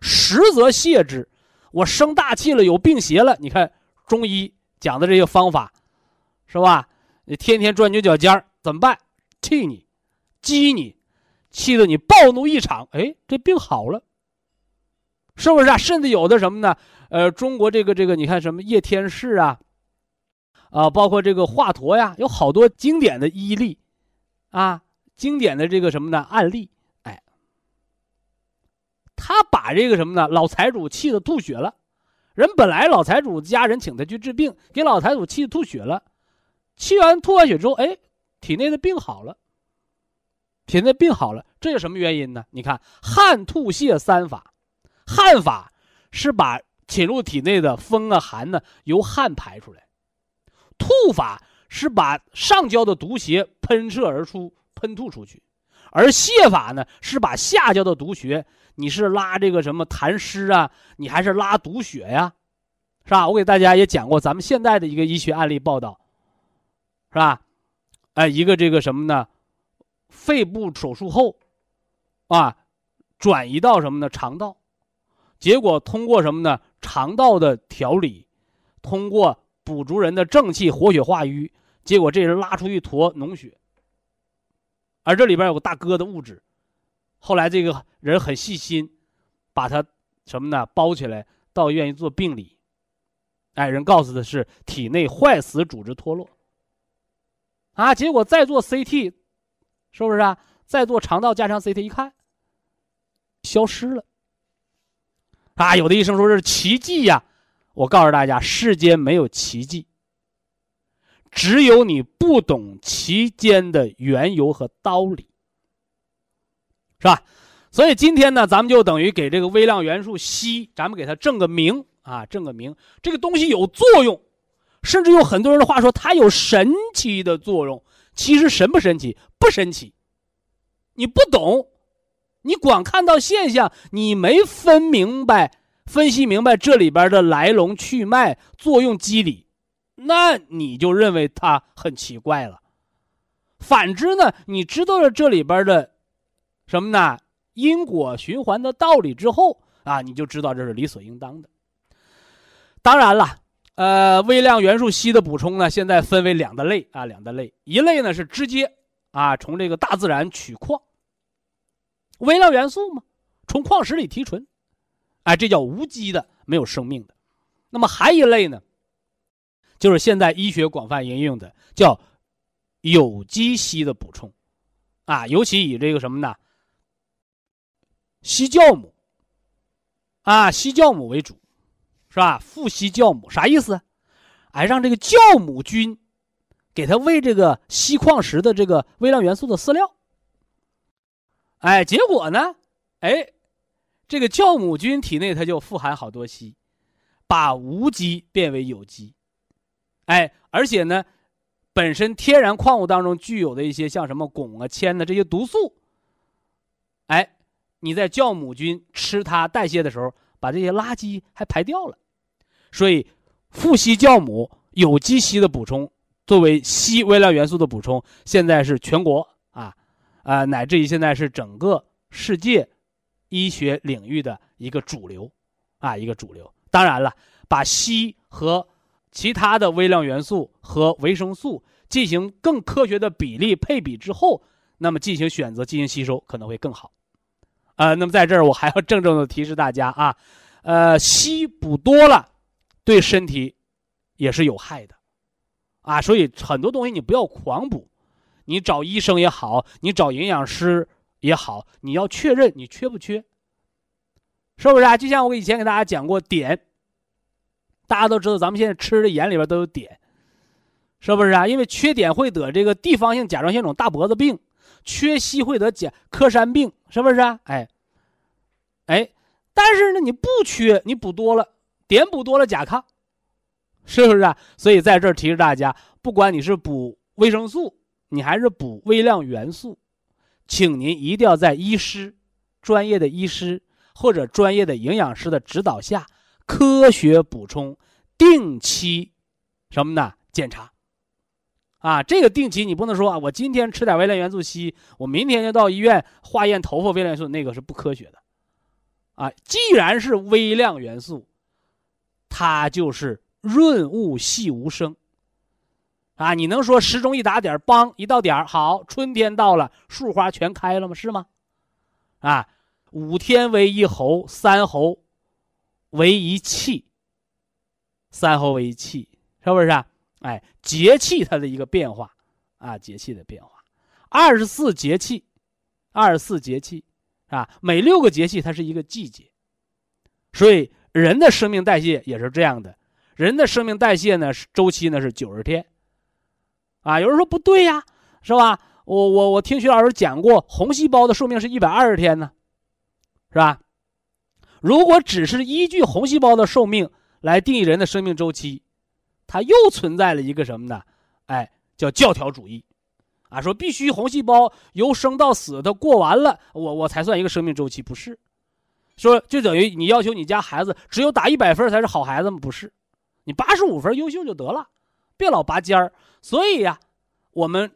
实则泻之，我生大气了，有病邪了。你看中医讲的这些方法，是吧？你天天钻牛角尖怎么办？气你，激你。气得你暴怒一场，哎，这病好了，是不是啊？甚至有的什么呢？呃，中国这个这个，你看什么叶天士啊，啊，包括这个华佗呀，有好多经典的医例，啊，经典的这个什么呢案例？哎，他把这个什么呢？老财主气得吐血了，人本来老财主家人请他去治病，给老财主气得吐血了，气完吐完血之后，哎，体内的病好了。现在病好了，这有什么原因呢？你看，汗、吐、泻三法，汗法是把侵入体内的风啊、寒呢由汗排出来；吐法是把上焦的毒邪喷射而出，喷吐出去；而泻法呢是把下焦的毒血，你是拉这个什么痰湿啊，你还是拉毒血呀，是吧？我给大家也讲过咱们现在的一个医学案例报道，是吧？哎，一个这个什么呢？肺部手术后，啊，转移到什么呢？肠道，结果通过什么呢？肠道的调理，通过补足人的正气，活血化瘀，结果这人拉出一坨脓血，而这里边有个大疙瘩物质，后来这个人很细心，把他什么呢？包起来到医院去做病理，哎，人告诉他是体内坏死组织脱落，啊，结果再做 CT。是不是啊？再做肠道加强 CT 一看，消失了。啊，有的医生说是奇迹呀！我告诉大家，世间没有奇迹，只有你不懂其间的缘由和道理，是吧？所以今天呢，咱们就等于给这个微量元素硒，咱们给它正个名啊，正个名。这个东西有作用，甚至有很多人的话说它有神奇的作用。其实神不神奇？不神奇。你不懂，你光看到现象，你没分明白、分析明白这里边的来龙去脉、作用机理，那你就认为它很奇怪了。反之呢，你知道了这里边的什么呢？因果循环的道理之后啊，你就知道这是理所应当的。当然了。呃，微量元素硒的补充呢，现在分为两大类啊，两大类。一类呢是直接啊从这个大自然取矿，微量元素嘛，从矿石里提纯，哎，这叫无机的，没有生命的。那么还一类呢，就是现在医学广泛应用的，叫有机硒的补充，啊，尤其以这个什么呢，硒酵母，啊，硒酵母为主。是吧？富硒酵母啥意思？哎，让这个酵母菌给它喂这个硒矿石的这个微量元素的饲料。哎，结果呢？哎，这个酵母菌体内它就富含好多硒，把无机变为有机。哎，而且呢，本身天然矿物当中具有的一些像什么汞啊、铅的这些毒素，哎，你在酵母菌吃它代谢的时候。把这些垃圾还排掉了，所以富硒酵母有机硒的补充，作为硒微量元素的补充，现在是全国啊啊，乃至于现在是整个世界医学领域的一个主流啊，一个主流。当然了，把硒和其他的微量元素和维生素进行更科学的比例配比之后，那么进行选择、进行吸收可能会更好。啊，那么在这儿我还要郑重的提示大家啊，呃，硒补多了，对身体也是有害的，啊，所以很多东西你不要狂补，你找医生也好，你找营养师也好，你要确认你缺不缺，是不是啊？就像我以前给大家讲过碘，大家都知道咱们现在吃的盐里边都有碘，是不是啊？因为缺碘会得这个地方性甲状腺肿大脖子病。缺硒会得甲克山病，是不是啊？哎，哎，但是呢，你不缺，你补多了，碘补多了，甲亢，是不是啊？所以在这儿提示大家，不管你是补维生素，你还是补微量元素，请您一定要在医师、专业的医师或者专业的营养师的指导下，科学补充，定期什么呢？检查。啊，这个定期你不能说啊，我今天吃点微量元素硒，我明天就到医院化验头发微量元素，那个是不科学的。啊，既然是微量元素，它就是润物细无声。啊，你能说时钟一打点，梆一到点儿，好，春天到了，树花全开了吗？是吗？啊，五天为一候，三候为一气，三候为一气，是不是啊？哎，节气它的一个变化，啊，节气的变化，二十四节气，二十四节气，啊，每六个节气它是一个季节，所以人的生命代谢也是这样的，人的生命代谢呢周期呢是九十天，啊，有人说不对呀，是吧？我我我听徐老师讲过，红细胞的寿命是一百二十天呢，是吧？如果只是依据红细胞的寿命来定义人的生命周期。它又存在了一个什么呢？哎，叫教条主义，啊，说必须红细胞由生到死，它过完了，我我才算一个生命周期，不是？说就等于你要求你家孩子只有打一百分才是好孩子吗？不是，你八十五分优秀就得了，别老拔尖儿。所以呀，我们，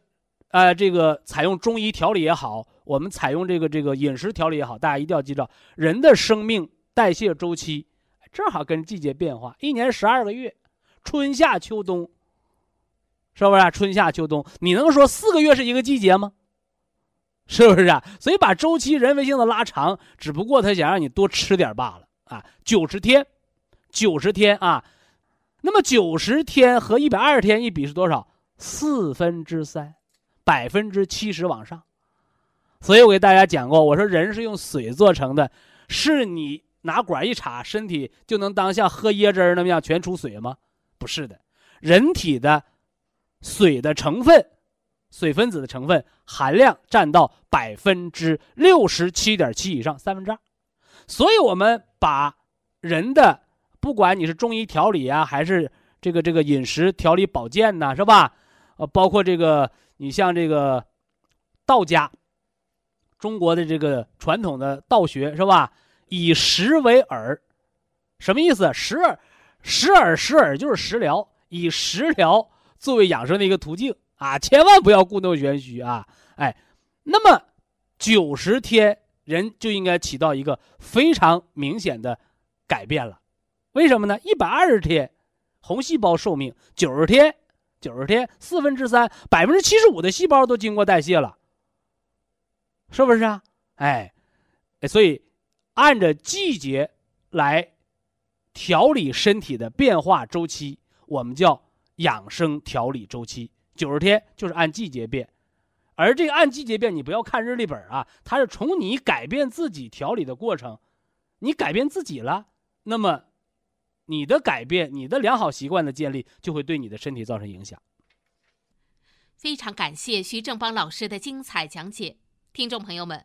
呃，这个采用中医调理也好，我们采用这个这个饮食调理也好，大家一定要记着，人的生命代谢周期正好跟季节变化，一年十二个月。春夏秋冬，是不是？春夏秋冬，你能说四个月是一个季节吗？是不是啊？所以把周期人为性的拉长，只不过他想让你多吃点罢了啊。九十天，九十天啊，那么九十天和一百二十天一比是多少？四分之三，百分之七十往上。所以我给大家讲过，我说人是用水做成的，是你拿管一插，身体就能当像喝椰汁儿那么样全出水吗？不是的，人体的水的成分，水分子的成分含量占到百分之六十七点七以上，三分之二。所以，我们把人的不管你是中医调理啊，还是这个这个饮食调理保健呐，是吧？呃，包括这个你像这个道家，中国的这个传统的道学是吧？以食为饵，什么意思？食饵，食饵，食饵就是食疗，以食疗作为养生的一个途径啊！千万不要故弄玄虚啊！哎，那么九十天人就应该起到一个非常明显的改变了。为什么呢？一百二十天，红细胞寿命九十天，九十天四分之三，百分之七十五的细胞都经过代谢了，是不是啊？哎，所以按着季节来调理身体的变化周期，我们叫养生调理周期。九十天就是按季节变，而这个按季节变，你不要看日历本啊，它是从你改变自己调理的过程，你改变自己了，那么。你的改变，你的良好习惯的建立，就会对你的身体造成影响。非常感谢徐正邦老师的精彩讲解，听众朋友们，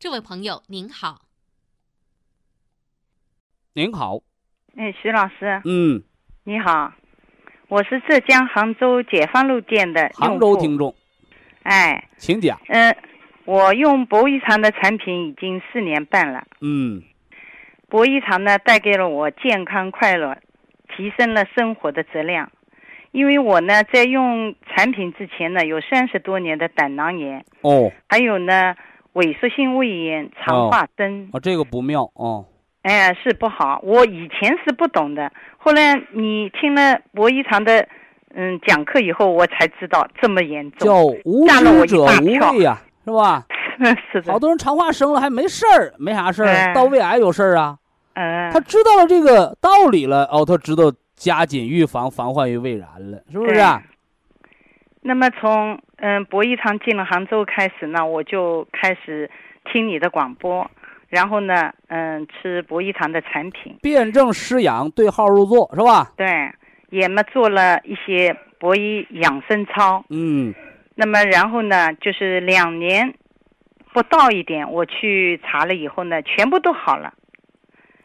这位朋友您好。您好，哎，徐老师，嗯，你好，我是浙江杭州解放路店的杭州听众，哎，请讲。嗯，我用博医堂的产品已经四年半了，嗯。博医堂呢，带给了我健康快乐，提升了生活的质量。因为我呢，在用产品之前呢，有三十多年的胆囊炎哦，还有呢，萎缩性胃炎、肠化生。哦，这个不妙哦。哎，是不好。我以前是不懂的，后来你听了博医堂的嗯讲课以后，我才知道这么严重，叫无知者无畏呀，是吧？是的。好多人肠化生了还没事儿，没啥事儿，到胃癌有事儿啊。嗯，他知道了这个道理了哦，他知道加紧预防，防患于未然了，是不是？那么从嗯博医堂进了杭州开始呢，我就开始听你的广播，然后呢，嗯，吃博医堂的产品，辩证施养，对号入座，是吧？对，也嘛做了一些博医养生操，嗯，那么然后呢，就是两年不到一点，我去查了以后呢，全部都好了。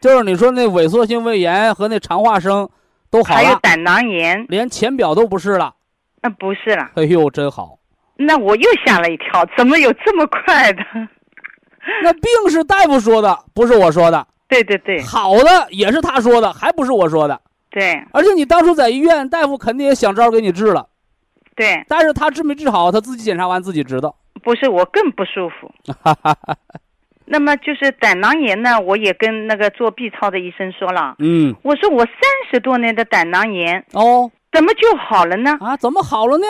就是你说那萎缩性胃炎和那肠化生都好了，还有胆囊炎，连浅表都不是了。那不是了。哎呦，真好！那我又吓了一跳，怎么有这么快的？那病是大夫说的，不是我说的。对对对。好的也是他说的，还不是我说的。对。而且你当初在医院，大夫肯定也想招给你治了。对。但是他治没治好，他自己检查完自己知道。不是我更不舒服。哈哈哈。那么就是胆囊炎呢，我也跟那个做 B 超的医生说了。嗯，我说我三十多年的胆囊炎哦，怎么就好了呢？啊，怎么好了呢？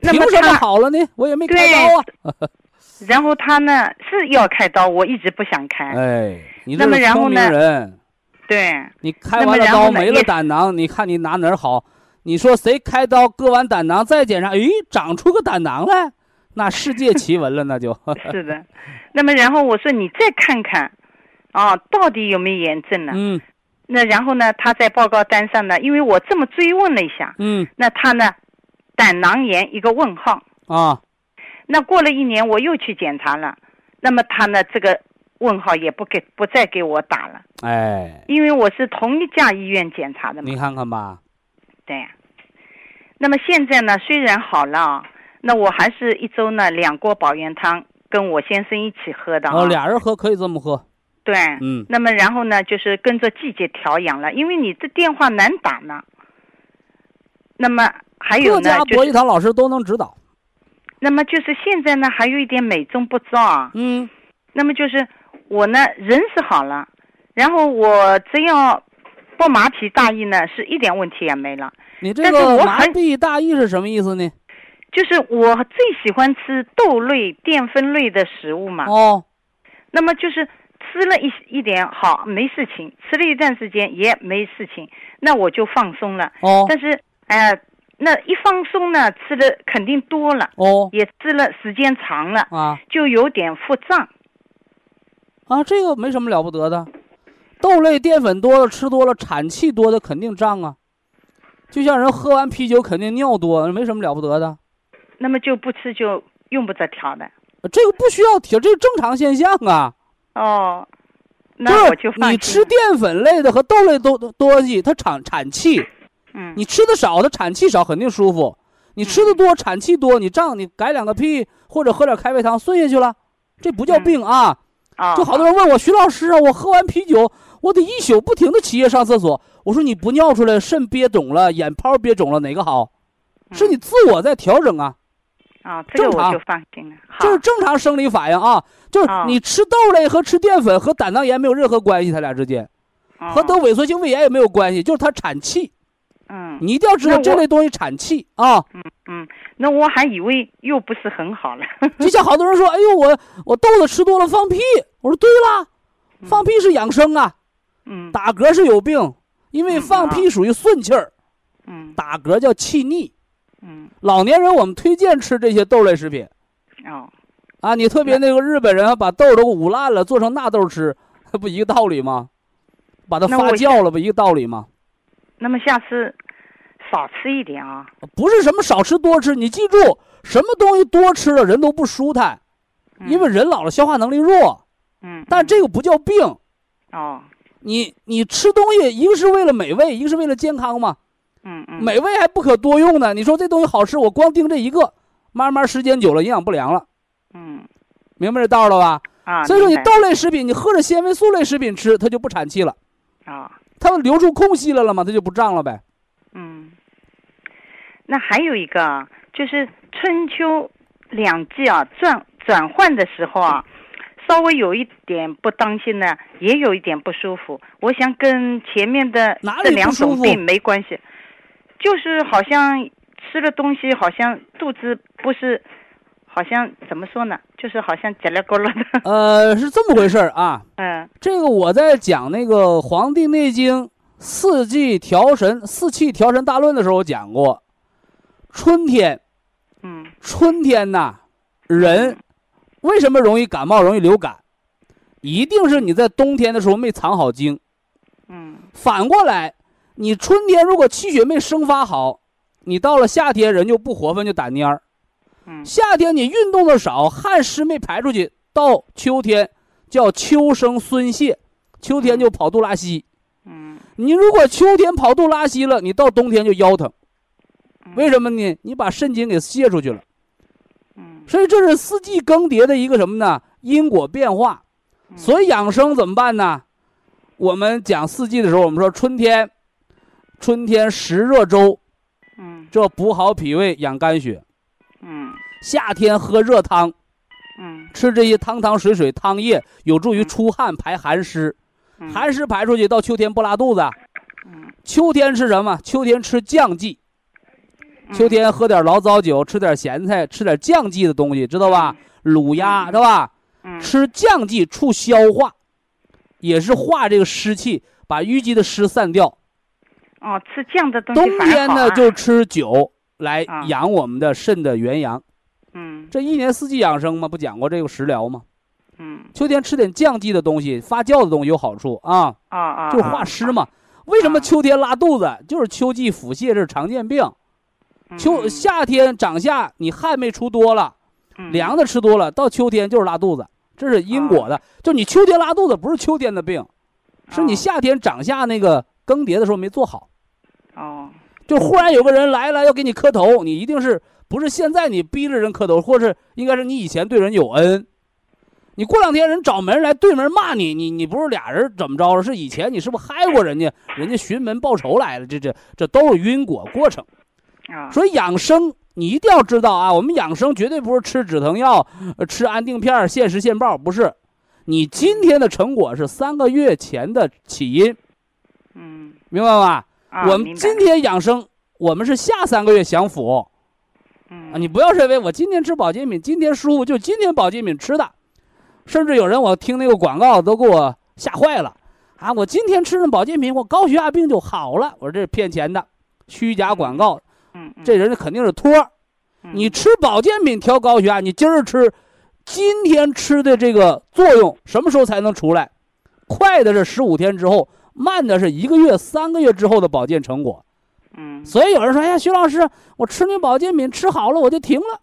凭什么好了呢？我也没开刀啊。然后他呢是要开刀，我一直不想开。哎，你这是聪明人。对。你开完了刀没了胆囊，你看你拿哪儿好？你说谁开刀割完胆囊再检查，诶，长出个胆囊来？那世界奇闻了，那就 是的。那么，然后我说你再看看，啊，到底有没有炎症呢？嗯。那然后呢，他在报告单上呢，因为我这么追问了一下，嗯。那他呢，胆囊炎一个问号。啊。那过了一年，我又去检查了，那么他呢，这个问号也不给，不再给我打了。哎。因为我是同一家医院检查的嘛。你看看吧。对。那么现在呢，虽然好了啊。那我还是一周呢两锅保元汤，跟我先生一起喝的哦，俩人喝可以这么喝。对，嗯。那么然后呢，就是跟着季节调养了，因为你这电话难打呢。那么还有呢，各家博医堂老师都能指导。那么就是现在呢，还有一点美中不足啊。嗯。那么就是我呢人是好了，然后我只要不麻痹大意呢，是一点问题也没了。你这个麻痹大意是什么意思呢？就是我最喜欢吃豆类、淀粉类的食物嘛。哦，那么就是吃吃了一一点好没事情，吃了一段时间也没事情，那我就放松了。哦但是哎呀，那一放松呢，吃的肯定多了，哦也吃了时间长了，啊就有点腹胀。啊，这个没什么了不得的。豆类淀粉多了，吃多了，产气多的肯定胀啊。就像人喝完啤酒肯定尿多，没什么了不得的。那么就不吃就用不着调的。这个不需要调，这是正常现象啊。哦，那我就你吃淀粉类的和豆类都多东西，它产产气。嗯，你吃的少，它产气少，肯定舒服；你吃的多，产气多，你胀，你改两个屁或者喝点开胃汤顺下去了，这不叫病啊。哦，就好多人问我徐老师啊，我喝完啤酒，我得一宿不停的起夜上厕所。我说你不尿出来，肾憋肿了，眼泡憋肿了，哪个好？是你自我在调整啊，啊，这个我就放心了。好这是正常生理反应啊。就是哦你吃豆类和吃淀粉和胆囊炎没有任何关系，它俩之间和哦得萎缩性胃炎也没有关系，就是它产气。嗯你一定要知道这类东西产气啊。嗯嗯，那我还以为又不是很好了。就像好多人说，哎呦，我我豆子吃多了放屁。我说对了，放屁是养生啊，嗯打嗝是有病，因为嗯放屁属于顺气儿，嗯打嗝叫气逆。嗯老年人我们推荐吃这些豆类食品哦啊，你特别那个日本人把豆都捂烂了，做成纳豆吃，不一个道理吗？把它发酵了不一个道理吗？那么下次少吃一点啊。不是什么少吃多吃，你记住，什么东西多吃了人都不舒坦，因为人老了消化能力弱。嗯，但这个不叫病，哦你你吃东西一个是为了美味，一个是为了健康嘛。嗯嗯美味还不可多用呢。你说这东西好吃，我光盯这一个，慢慢时间久了营养不良了，嗯明白这道了吧？啊，所以说你豆类食品，你喝着纤维素类食品吃，它就不产气了，啊它留出空隙来了嘛，它就不胀了呗。嗯，那还有一个啊，就是春秋两季啊转转换的时候啊，稍微有一点不当心呢，也有一点不舒服。我想跟前面的这两种病没关系，就是好像吃了东西，好像肚子不是，好像怎么说呢，就是好像叽里咕噜的，呃，是这么回事儿啊。嗯这个我在讲那个《黄帝内经》四季调神、四气调神大论的时候讲过，春天，嗯春天呐，人为什么容易感冒、容易流感？一定是你在冬天的时候没藏好精。嗯反过来，你春天如果气血没生发好，你到了夏天人就不活泛，就打蔫儿。嗯夏天你运动的少，汗湿没排出去，到秋天叫秋生孙泄，秋天就跑肚拉稀。嗯你如果秋天跑肚拉稀了，你到冬天就腰疼，为什么呢？你把肾精给泄出去了。嗯所以这是四季更迭的一个什么呢？因果变化。所以养生怎么办呢？我们讲四季的时候，我们说春天，春天食热粥，嗯这补好脾胃，养肝血。嗯夏天喝热汤，嗯吃这些汤汤水水汤液，有助于出汗排寒湿，嗯寒湿排出去，到秋天不拉肚子。嗯秋天吃什么？秋天吃降剂。秋天喝点醪糟酒，吃点咸菜，吃点降剂的东西，知道吧？卤鸭是吧？嗯吃降剂促消化，也是化这个湿气，把淤积的湿散掉。哦，吃酱的东西冬天呢就吃酒来啊养我们的肾的元阳。嗯这一年四季养生嘛，不讲过这个食疗吗？嗯秋天吃点降剂的东西，发酵的东西有好处啊，啊啊，就是化湿嘛。为什么秋天拉肚子？就是秋季腹泻，这是常见病。嗯秋夏天长夏，你汗没出多了，凉的吃多了，到秋天就是拉肚子，这是因果的。就你秋天拉肚子不是秋天的病，是你夏天长夏那个更迭的时候没做好。哦就忽然有个人来了要给你磕头，你一定是不是现在你逼着人磕头，或是应该是你以前对人有恩。你过两天人找门来对门骂你，你你不是俩人怎么着了？是以前你是不是害过人家？人家寻门报仇来了，这这这都是因果过程。啊，所以养生你一定要知道啊，我们养生绝对不是吃止疼药、呃吃安定片儿现时现报，不是。你今天的成果是三个月前的起因，嗯明白吧？啊，我们今天养生，我们是下三个月享福嗯啊！你不要认为我今天吃保健品，今天舒服就今天保健品吃的，甚至有人我听那个广告都给我吓坏了，啊，我今天吃上保健品，我高血压病就好了。我说这是骗钱的，虚假广告。嗯，这人肯定是托。你吃保健品调高血压，你今儿吃，今天吃的这个作用什么时候才能出来？快的是十五天之后，慢的是一个月、三个月之后的保健成果。嗯，所以有人说：“哎呀，徐老师，我吃那保健品吃好了，我就停了，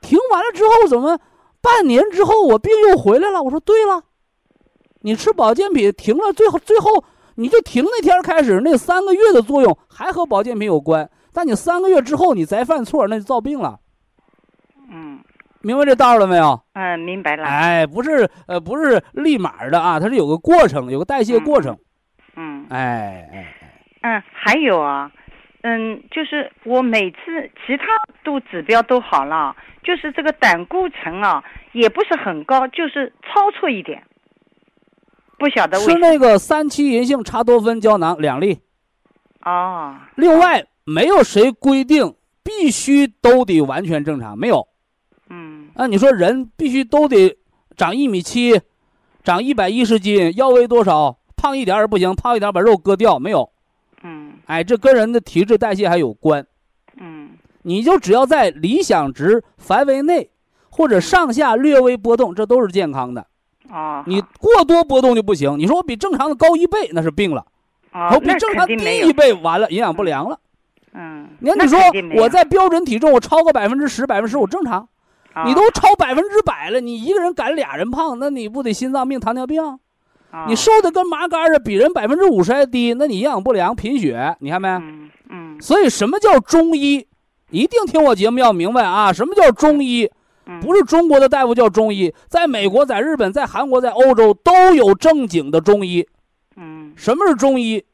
停完了之后怎么半年之后我病又回来了？”我说：“对了，你吃保健品停了，最后最后你就停那天开始那三个月的作用还和保健品有关，但你三个月之后你再犯错，那就造病了。”嗯，明白这道了没有？嗯，明白了。哎，不是，呃，不是立马的啊，它是有个过程，有个代谢过程。嗯，哎哎哎，嗯，还有啊。嗯，就是我每次其他都指标都好了，就是这个胆固醇啊，也不是很高，就是超出一点。不晓得为吃那个三七银杏茶多酚胶囊两粒。哦。另外，没有谁规定必须都得完全正常，没有。嗯。那你说人必须都得长一米七，长一百一十斤，腰围多少？胖一点也不行，胖一点把肉割掉，没有。嗯，哎，这跟人的体质代谢还有关。嗯，你就只要在理想值范围内，或者上下略微波动，这都是健康的。哦，你过多波动就不行。你说我比正常的高一倍，那是病了。哦，我比正常低一倍，完了营养不良了。嗯，你看，你说我在标准体重，我超过百分之十、百分之十，五正常。哦、你都超百分之百了，你一个人赶俩人胖，那你不得心脏病、糖尿病？你瘦的跟麻杆似的，比人百分之五十还低，那你营养不良、贫血，你看没？嗯嗯。所以什么叫中医？一定听我节目要明白啊！什么叫中医？不是中国的大夫叫中医，在美国、在日本、在韩国、在欧洲都有正经的中医。嗯。什么是中医？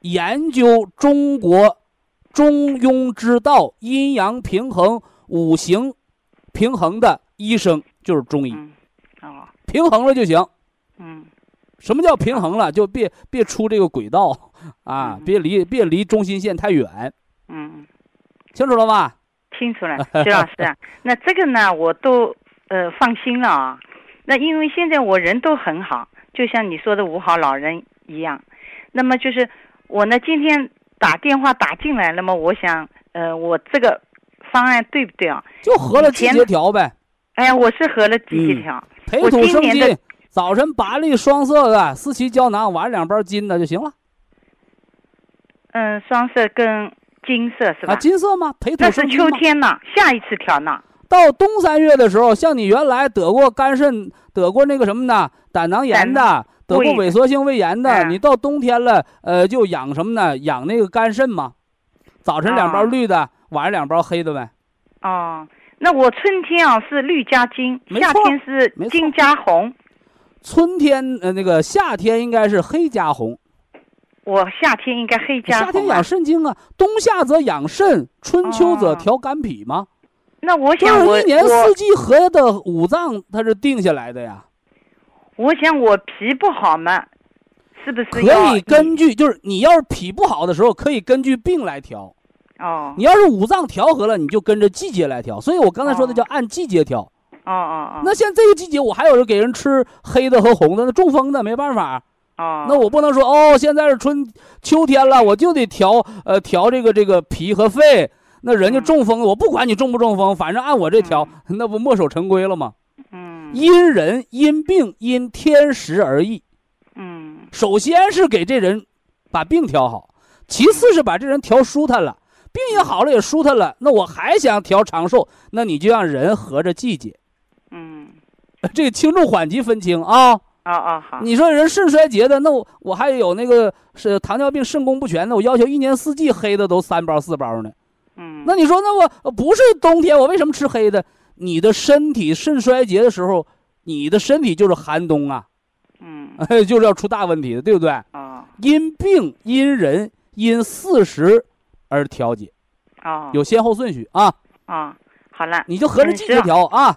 研究中国中庸之道、阴阳平衡、五行平衡的医生就是中医。哦。平衡了就行。嗯。什么叫平衡了？就别别出这个轨道 啊，别离别离中心线太远。嗯，清楚了吧？清楚了，徐老师。那这个呢，我都呃放心了啊。那因为现在我人都很好，就像你说的五好老人一样。那么就是我呢，今天打电话打进来，那么我想，呃，我这个方案对不对啊？就合了季节调呗。哎呀，我是合了季节调。培土生金。早晨八粒双色的四七胶囊，晚上两包金的就行了。嗯，双色跟金色是吧？啊，金色吗？培土生金那是秋天呢，下一次调呢。到冬三月的时候，像你原来得过肝肾、得过那个什么呢？胆囊炎的，得过萎缩性胃炎的，嗯、你到冬天了，呃，就养什么呢？养那个肝肾嘛。早晨两包绿的，哦、晚上两包黑的呗。哦，那我春天啊是绿加金，夏天是金加红。春天呃，那个夏天应该是黑加红。我夏天应该黑加红、啊。夏天养肾经啊，冬夏则养肾，春秋则调肝脾吗。哦、那我想我一年四季和的五脏它是定下来的呀。我想我脾不好嘛，是不是可以根据就是你要是脾不好的时候，可以根据病来调。哦。你要是五脏调和了，你就跟着季节来调。所以我刚才说的叫按季节调。哦哦哦。那像这个季节，我还有人给人吃黑的和红的，那中风的没办法。哦。那我不能说哦，现在是春秋天了，我就得调呃调这个这个脾和肺。那人家中风，嗯、我不管你中不中风，反正按我这调，嗯、那不墨守成规了吗？嗯。因人因病因天时而异。嗯。首先是给这人把病调好，其次是把这人调舒坦了，病也好了也舒坦了。那我还想调长寿，那你就让人合着季节。嗯。这个轻重缓急分清啊。啊啊好。你说人肾衰竭的，那我我还有那个是糖尿病肾功不全的，我要求一年四季黑的都三包四包呢。嗯。那你说，那我不是冬天，我为什么吃黑的？你的身体肾衰竭的时候，你的身体就是寒冬啊。嗯。就是要出大问题的，对不对？啊、哦。因病因人因四时而调节。哦。有先后顺序啊。啊、哦，好了。你就合着季节调啊。